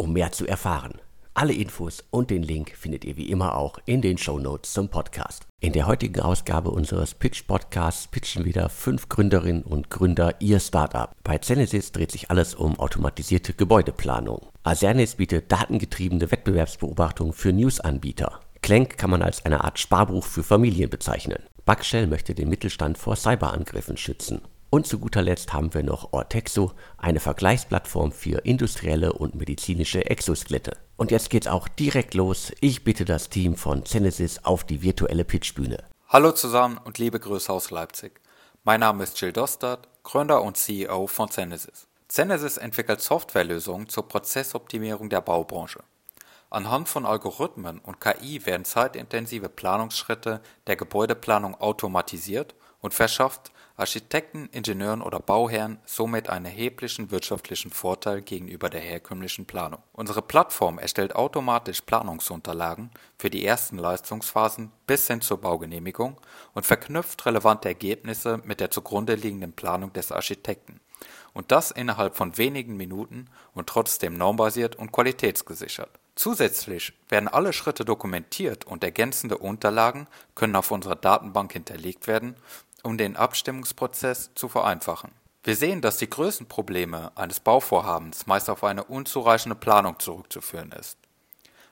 um mehr zu erfahren. Alle Infos und den Link findet ihr wie immer auch in den Show Notes zum Podcast. In der heutigen Ausgabe unseres Pitch Podcasts pitchen wieder fünf Gründerinnen und Gründer ihr Startup. Bei Genesis dreht sich alles um automatisierte Gebäudeplanung. Asernis bietet datengetriebene Wettbewerbsbeobachtung für News-Anbieter. Clank kann man als eine Art Sparbuch für Familien bezeichnen. Backshell möchte den Mittelstand vor Cyberangriffen schützen. Und zu guter Letzt haben wir noch Ortexo, eine Vergleichsplattform für industrielle und medizinische Exoskelette. Und jetzt geht's auch direkt los. Ich bitte das Team von Genesis auf die virtuelle Pitchbühne. Hallo zusammen und liebe Grüße aus Leipzig. Mein Name ist Jill Dostert, Gründer und CEO von Genesis. Genesis entwickelt Softwarelösungen zur Prozessoptimierung der Baubranche. Anhand von Algorithmen und KI werden zeitintensive Planungsschritte der Gebäudeplanung automatisiert und verschafft Architekten, Ingenieuren oder Bauherren somit einen erheblichen wirtschaftlichen Vorteil gegenüber der herkömmlichen Planung. Unsere Plattform erstellt automatisch Planungsunterlagen für die ersten Leistungsphasen bis hin zur Baugenehmigung und verknüpft relevante Ergebnisse mit der zugrunde liegenden Planung des Architekten. Und das innerhalb von wenigen Minuten und trotzdem normbasiert und qualitätsgesichert. Zusätzlich werden alle Schritte dokumentiert und ergänzende Unterlagen können auf unserer Datenbank hinterlegt werden um den Abstimmungsprozess zu vereinfachen. Wir sehen, dass die größten Probleme eines Bauvorhabens meist auf eine unzureichende Planung zurückzuführen ist.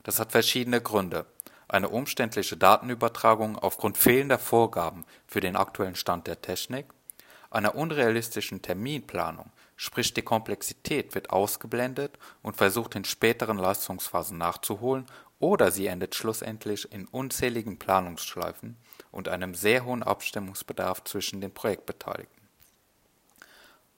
Das hat verschiedene Gründe. Eine umständliche Datenübertragung aufgrund fehlender Vorgaben für den aktuellen Stand der Technik, einer unrealistischen Terminplanung, sprich die Komplexität wird ausgeblendet und versucht in späteren Leistungsphasen nachzuholen oder sie endet schlussendlich in unzähligen Planungsschleifen und einem sehr hohen Abstimmungsbedarf zwischen den Projektbeteiligten.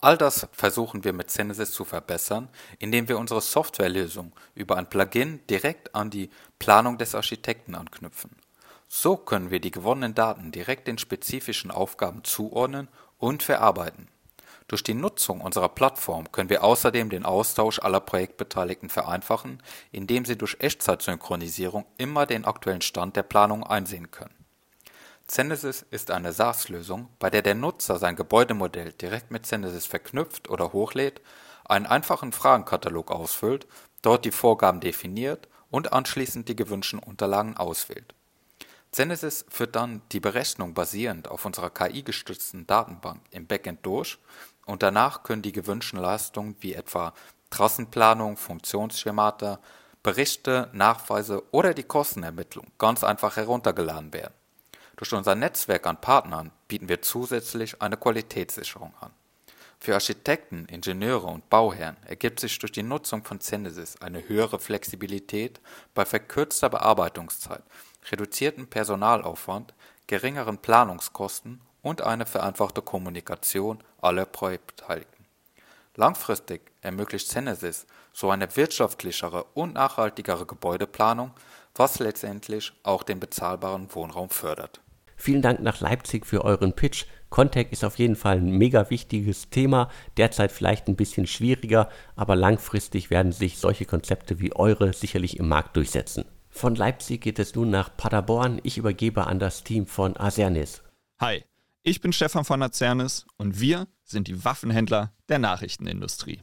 All das versuchen wir mit Genesis zu verbessern, indem wir unsere Softwarelösung über ein Plugin direkt an die Planung des Architekten anknüpfen. So können wir die gewonnenen Daten direkt den spezifischen Aufgaben zuordnen und verarbeiten. Durch die Nutzung unserer Plattform können wir außerdem den Austausch aller Projektbeteiligten vereinfachen, indem sie durch Echtzeit-Synchronisierung immer den aktuellen Stand der Planung einsehen können. Genesis ist eine SaaS-Lösung, bei der der Nutzer sein Gebäudemodell direkt mit Genesis verknüpft oder hochlädt, einen einfachen Fragenkatalog ausfüllt, dort die Vorgaben definiert und anschließend die gewünschten Unterlagen auswählt. Genesis führt dann die Berechnung basierend auf unserer KI-gestützten Datenbank im Backend durch und danach können die gewünschten Leistungen wie etwa Trassenplanung, Funktionsschemata, Berichte, Nachweise oder die Kostenermittlung ganz einfach heruntergeladen werden. Durch unser Netzwerk an Partnern bieten wir zusätzlich eine Qualitätssicherung an. Für Architekten, Ingenieure und Bauherren ergibt sich durch die Nutzung von Genesis eine höhere Flexibilität bei verkürzter Bearbeitungszeit, reduziertem Personalaufwand, geringeren Planungskosten und eine vereinfachte Kommunikation aller Projektbeteiligten. Langfristig ermöglicht Genesis so eine wirtschaftlichere und nachhaltigere Gebäudeplanung, was letztendlich auch den bezahlbaren Wohnraum fördert. Vielen Dank nach Leipzig für euren Pitch. Contact ist auf jeden Fall ein mega wichtiges Thema, derzeit vielleicht ein bisschen schwieriger, aber langfristig werden sich solche Konzepte wie eure sicherlich im Markt durchsetzen. Von Leipzig geht es nun nach Paderborn. Ich übergebe an das Team von Asernis. Hi, ich bin Stefan von Azernis und wir sind die Waffenhändler der Nachrichtenindustrie.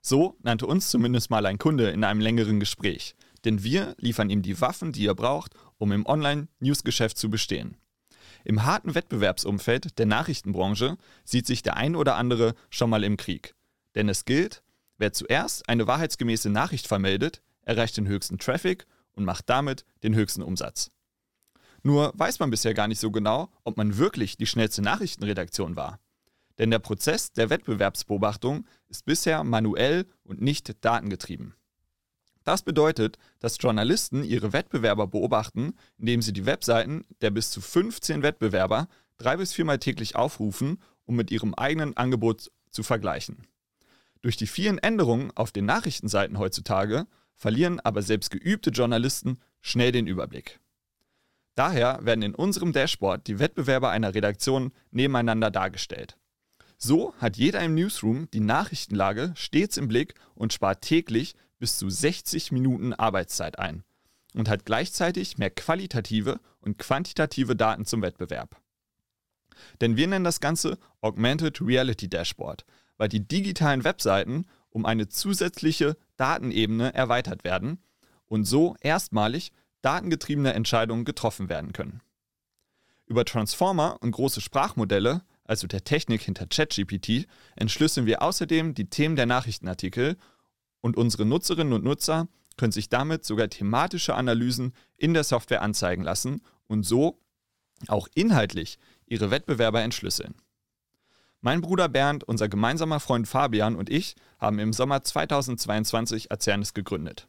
So nannte uns zumindest mal ein Kunde in einem längeren Gespräch, denn wir liefern ihm die Waffen, die er braucht, um im Online-Newsgeschäft zu bestehen. Im harten Wettbewerbsumfeld der Nachrichtenbranche sieht sich der ein oder andere schon mal im Krieg. Denn es gilt, wer zuerst eine wahrheitsgemäße Nachricht vermeldet, erreicht den höchsten Traffic und macht damit den höchsten Umsatz. Nur weiß man bisher gar nicht so genau, ob man wirklich die schnellste Nachrichtenredaktion war. Denn der Prozess der Wettbewerbsbeobachtung ist bisher manuell und nicht datengetrieben. Das bedeutet, dass Journalisten ihre Wettbewerber beobachten, indem sie die Webseiten der bis zu 15 Wettbewerber drei bis viermal täglich aufrufen, um mit ihrem eigenen Angebot zu vergleichen. Durch die vielen Änderungen auf den Nachrichtenseiten heutzutage verlieren aber selbst geübte Journalisten schnell den Überblick. Daher werden in unserem Dashboard die Wettbewerber einer Redaktion nebeneinander dargestellt. So hat jeder im Newsroom die Nachrichtenlage stets im Blick und spart täglich bis zu 60 Minuten Arbeitszeit ein und hat gleichzeitig mehr qualitative und quantitative Daten zum Wettbewerb. Denn wir nennen das Ganze Augmented Reality Dashboard, weil die digitalen Webseiten um eine zusätzliche Datenebene erweitert werden und so erstmalig datengetriebene Entscheidungen getroffen werden können. Über Transformer und große Sprachmodelle, also der Technik hinter ChatGPT, entschlüsseln wir außerdem die Themen der Nachrichtenartikel und unsere Nutzerinnen und Nutzer können sich damit sogar thematische Analysen in der Software anzeigen lassen und so auch inhaltlich ihre Wettbewerber entschlüsseln. Mein Bruder Bernd, unser gemeinsamer Freund Fabian und ich haben im Sommer 2022 Azernis gegründet.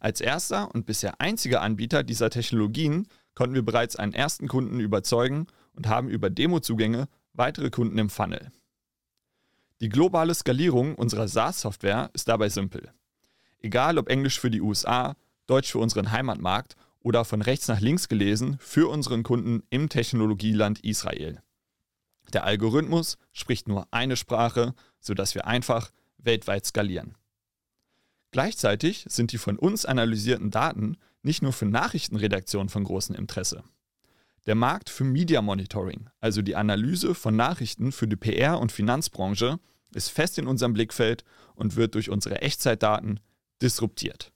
Als erster und bisher einziger Anbieter dieser Technologien konnten wir bereits einen ersten Kunden überzeugen und haben über Demozugänge weitere Kunden im Funnel. Die globale Skalierung unserer SaaS-Software ist dabei simpel. Egal ob Englisch für die USA, Deutsch für unseren Heimatmarkt oder von rechts nach links gelesen für unseren Kunden im Technologieland Israel. Der Algorithmus spricht nur eine Sprache, sodass wir einfach weltweit skalieren. Gleichzeitig sind die von uns analysierten Daten nicht nur für Nachrichtenredaktionen von großem Interesse. Der Markt für Media Monitoring, also die Analyse von Nachrichten für die PR- und Finanzbranche, ist fest in unserem Blickfeld und wird durch unsere Echtzeitdaten disruptiert.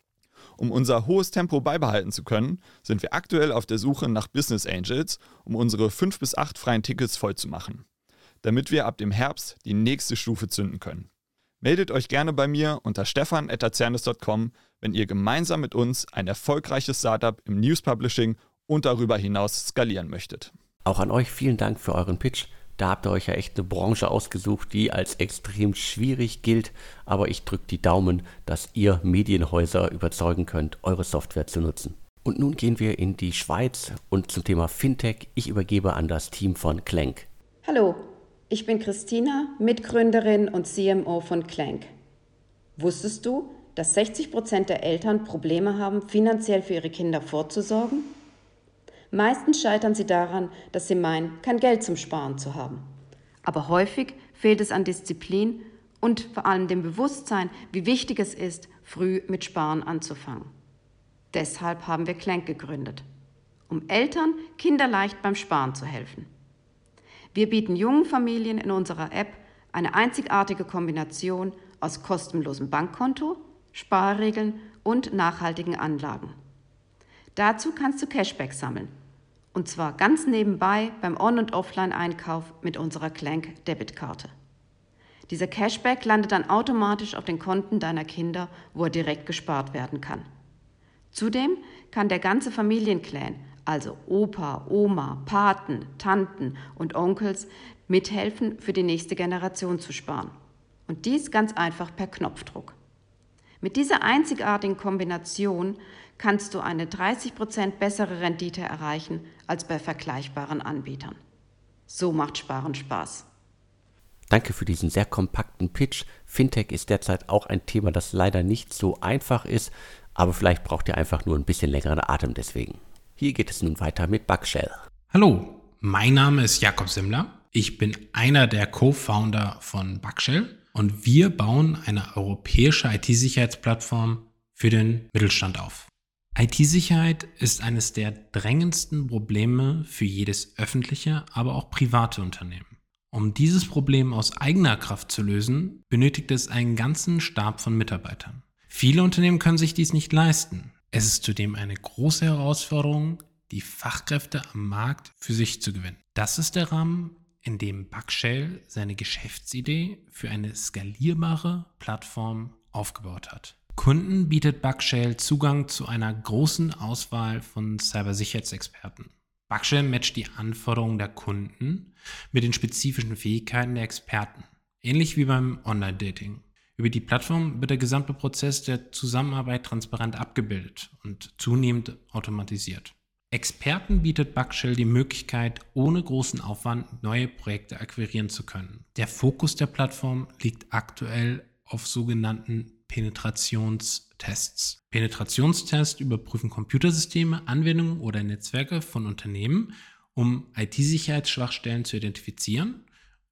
Um unser hohes Tempo beibehalten zu können, sind wir aktuell auf der Suche nach Business Angels, um unsere fünf bis acht freien Tickets voll zu machen, damit wir ab dem Herbst die nächste Stufe zünden können. Meldet euch gerne bei mir unter stefan.azernis.com, wenn ihr gemeinsam mit uns ein erfolgreiches Startup im News Publishing und darüber hinaus skalieren möchtet. Auch an euch vielen Dank für euren Pitch. Da habt ihr euch ja echt eine Branche ausgesucht, die als extrem schwierig gilt. Aber ich drücke die Daumen, dass ihr Medienhäuser überzeugen könnt, eure Software zu nutzen. Und nun gehen wir in die Schweiz und zum Thema Fintech. Ich übergebe an das Team von Clank. Hallo, ich bin Christina, Mitgründerin und CMO von Clank. Wusstest du, dass 60 Prozent der Eltern Probleme haben, finanziell für ihre Kinder vorzusorgen? Meistens scheitern sie daran, dass sie meinen, kein Geld zum Sparen zu haben. Aber häufig fehlt es an Disziplin und vor allem dem Bewusstsein, wie wichtig es ist, früh mit Sparen anzufangen. Deshalb haben wir Clank gegründet, um Eltern kinderleicht beim Sparen zu helfen. Wir bieten jungen Familien in unserer App eine einzigartige Kombination aus kostenlosem Bankkonto, Sparregeln und nachhaltigen Anlagen. Dazu kannst du Cashback sammeln und zwar ganz nebenbei beim On- und Offline-Einkauf mit unserer Clank Debitkarte. Dieser Cashback landet dann automatisch auf den Konten deiner Kinder, wo er direkt gespart werden kann. Zudem kann der ganze Familienclan, also Opa, Oma, Paten, Tanten und Onkels, mithelfen, für die nächste Generation zu sparen. Und dies ganz einfach per Knopfdruck. Mit dieser einzigartigen Kombination kannst du eine 30% bessere Rendite erreichen als bei vergleichbaren Anbietern. So macht Sparen Spaß. Danke für diesen sehr kompakten Pitch. Fintech ist derzeit auch ein Thema, das leider nicht so einfach ist, aber vielleicht braucht ihr einfach nur ein bisschen längeren Atem deswegen. Hier geht es nun weiter mit Bugshell. Hallo, mein Name ist Jakob Simmler. Ich bin einer der Co-Founder von Bugshell und wir bauen eine europäische IT-Sicherheitsplattform für den Mittelstand auf. IT-Sicherheit ist eines der drängendsten Probleme für jedes öffentliche, aber auch private Unternehmen. Um dieses Problem aus eigener Kraft zu lösen, benötigt es einen ganzen Stab von Mitarbeitern. Viele Unternehmen können sich dies nicht leisten. Es ist zudem eine große Herausforderung, die Fachkräfte am Markt für sich zu gewinnen. Das ist der Rahmen, in dem Bugshell seine Geschäftsidee für eine skalierbare Plattform aufgebaut hat. Kunden bietet Bugshell Zugang zu einer großen Auswahl von Cybersicherheitsexperten. Bugshell matcht die Anforderungen der Kunden mit den spezifischen Fähigkeiten der Experten, ähnlich wie beim Online-Dating. Über die Plattform wird der gesamte Prozess der Zusammenarbeit transparent abgebildet und zunehmend automatisiert. Experten bietet Bugshell die Möglichkeit, ohne großen Aufwand neue Projekte akquirieren zu können. Der Fokus der Plattform liegt aktuell auf sogenannten Penetrationstests. Penetrationstests überprüfen Computersysteme, Anwendungen oder Netzwerke von Unternehmen, um IT-Sicherheitsschwachstellen zu identifizieren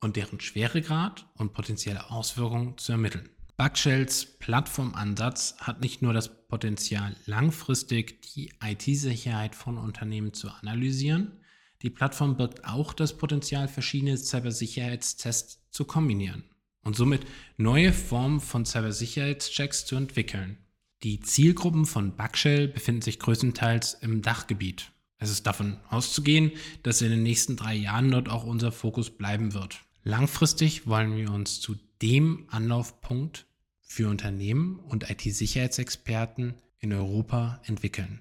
und deren Schweregrad und potenzielle Auswirkungen zu ermitteln. Bugshells Plattformansatz hat nicht nur das Potenzial, langfristig die IT-Sicherheit von Unternehmen zu analysieren, die Plattform birgt auch das Potenzial, verschiedene Cybersicherheitstests zu kombinieren und somit neue Formen von Cybersicherheitschecks zu entwickeln. Die Zielgruppen von Bugshell befinden sich größtenteils im Dachgebiet. Es ist davon auszugehen, dass in den nächsten drei Jahren dort auch unser Fokus bleiben wird. Langfristig wollen wir uns zu dem Anlaufpunkt für Unternehmen und IT-Sicherheitsexperten in Europa entwickeln.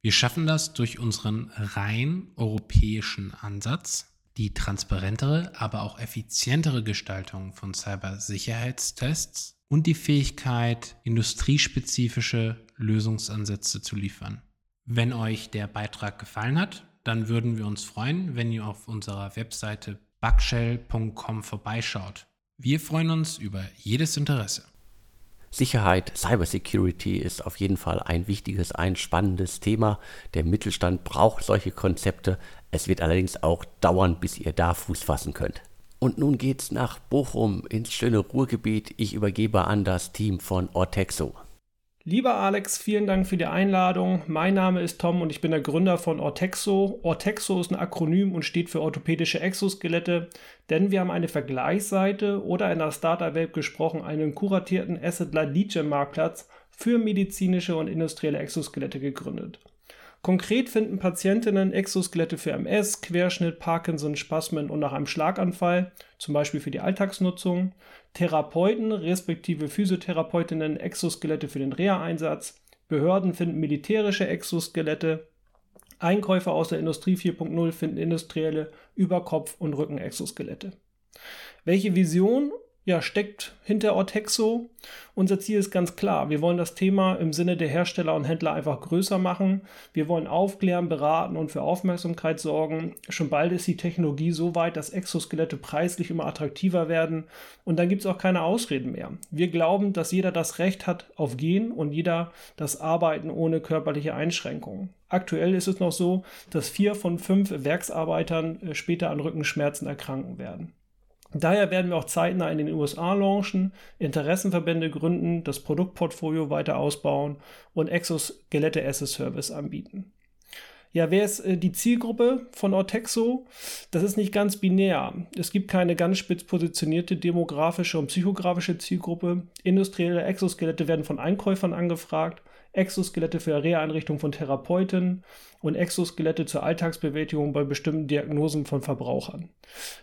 Wir schaffen das durch unseren rein europäischen Ansatz, die transparentere, aber auch effizientere Gestaltung von Cybersicherheitstests und die Fähigkeit, industriespezifische Lösungsansätze zu liefern. Wenn euch der Beitrag gefallen hat, dann würden wir uns freuen, wenn ihr auf unserer Webseite bugshell.com vorbeischaut. Wir freuen uns über jedes Interesse. Sicherheit, Cybersecurity ist auf jeden Fall ein wichtiges, ein spannendes Thema. Der Mittelstand braucht solche Konzepte. Es wird allerdings auch dauern, bis ihr da Fuß fassen könnt. Und nun geht's nach Bochum ins schöne Ruhrgebiet. Ich übergebe an das Team von Ortexo. Lieber Alex, vielen Dank für die Einladung. Mein Name ist Tom und ich bin der Gründer von Ortexo. Ortexo ist ein Akronym und steht für orthopädische Exoskelette, denn wir haben eine Vergleichsseite oder in der Startup-Welt gesprochen einen kuratierten Asset-Light-Lead-Marktplatz für medizinische und industrielle Exoskelette gegründet. Konkret finden Patientinnen Exoskelette für MS, Querschnitt, Parkinson, Spasmen und nach einem Schlaganfall, zum Beispiel für die Alltagsnutzung, Therapeuten respektive Physiotherapeutinnen Exoskelette für den Reha-Einsatz, Behörden finden militärische Exoskelette, Einkäufer aus der Industrie 4.0 finden industrielle Überkopf- und Rücken-Exoskelette. Welche Vision ja, steckt hinter Ortexo. Unser Ziel ist ganz klar. Wir wollen das Thema im Sinne der Hersteller und Händler einfach größer machen. Wir wollen aufklären, beraten und für Aufmerksamkeit sorgen. Schon bald ist die Technologie so weit, dass Exoskelette preislich immer attraktiver werden. Und dann gibt es auch keine Ausreden mehr. Wir glauben, dass jeder das Recht hat auf Gehen und jeder das Arbeiten ohne körperliche Einschränkungen. Aktuell ist es noch so, dass vier von fünf Werksarbeitern äh, später an Rückenschmerzen erkranken werden. Daher werden wir auch zeitnah in den USA launchen, Interessenverbände gründen, das Produktportfolio weiter ausbauen und Exoskelette as a Service anbieten. Ja, wer ist äh, die Zielgruppe von Ortexo? Das ist nicht ganz binär. Es gibt keine ganz spitz positionierte demografische und psychografische Zielgruppe. Industrielle Exoskelette werden von Einkäufern angefragt Exoskelette für Reha-Einrichtungen von Therapeuten und Exoskelette zur Alltagsbewältigung bei bestimmten Diagnosen von Verbrauchern.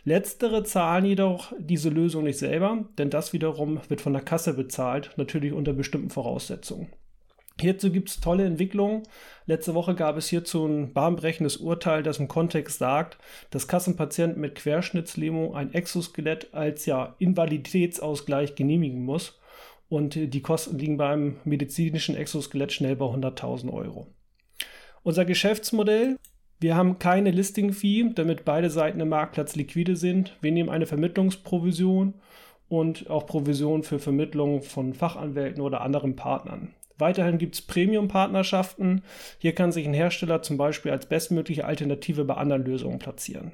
Letztere zahlen jedoch diese Lösung nicht selber, denn das wiederum wird von der Kasse bezahlt, natürlich unter bestimmten Voraussetzungen. Hierzu gibt es tolle Entwicklungen. Letzte Woche gab es hierzu ein bahnbrechendes Urteil, das im Kontext sagt, dass Kassenpatienten mit Querschnittslähmung ein Exoskelett als ja Invaliditätsausgleich genehmigen muss und die Kosten liegen beim medizinischen Exoskelett schnell bei 100.000 Euro. Unser Geschäftsmodell, wir haben keine Listing-Fee, damit beide Seiten im Marktplatz liquide sind. Wir nehmen eine Vermittlungsprovision und auch Provision für Vermittlung von Fachanwälten oder anderen Partnern. Weiterhin gibt es Premium-Partnerschaften. Hier kann sich ein Hersteller zum Beispiel als bestmögliche Alternative bei anderen Lösungen platzieren.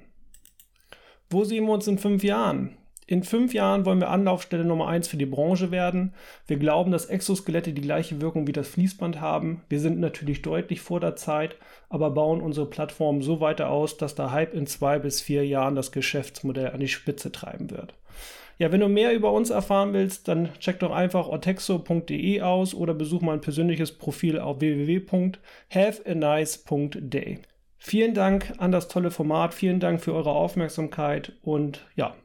Wo sehen wir uns in fünf Jahren? In fünf Jahren wollen wir Anlaufstelle Nummer eins für die Branche werden. Wir glauben, dass Exoskelette die gleiche Wirkung wie das Fließband haben. Wir sind natürlich deutlich vor der Zeit, aber bauen unsere Plattform so weiter aus, dass der Hype in zwei bis vier Jahren das Geschäftsmodell an die Spitze treiben wird. Ja, wenn du mehr über uns erfahren willst, dann check doch einfach ortexo.de aus oder besuch mein persönliches Profil auf www.haveanice.day. Vielen Dank an das tolle Format, vielen Dank für eure Aufmerksamkeit und ja,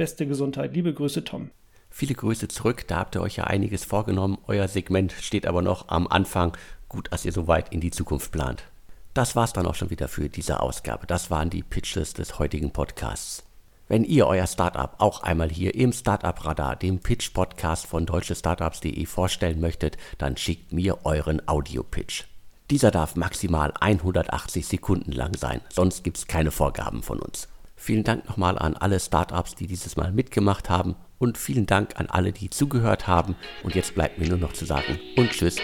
Beste Gesundheit. Liebe Grüße, Tom. Viele Grüße zurück, da habt ihr euch ja einiges vorgenommen. Euer Segment steht aber noch am Anfang. Gut, dass ihr so weit in die Zukunft plant. Das war's dann auch schon wieder für diese Ausgabe. Das waren die Pitches des heutigen Podcasts. Wenn ihr euer Startup auch einmal hier im Startup Radar, dem Pitch Podcast von deutschestartups.de vorstellen möchtet, dann schickt mir euren Audio-Pitch. Dieser darf maximal 180 Sekunden lang sein, sonst gibt's keine Vorgaben von uns. Vielen Dank nochmal an alle Startups, die dieses Mal mitgemacht haben und vielen Dank an alle, die zugehört haben. Und jetzt bleibt mir nur noch zu sagen und tschüss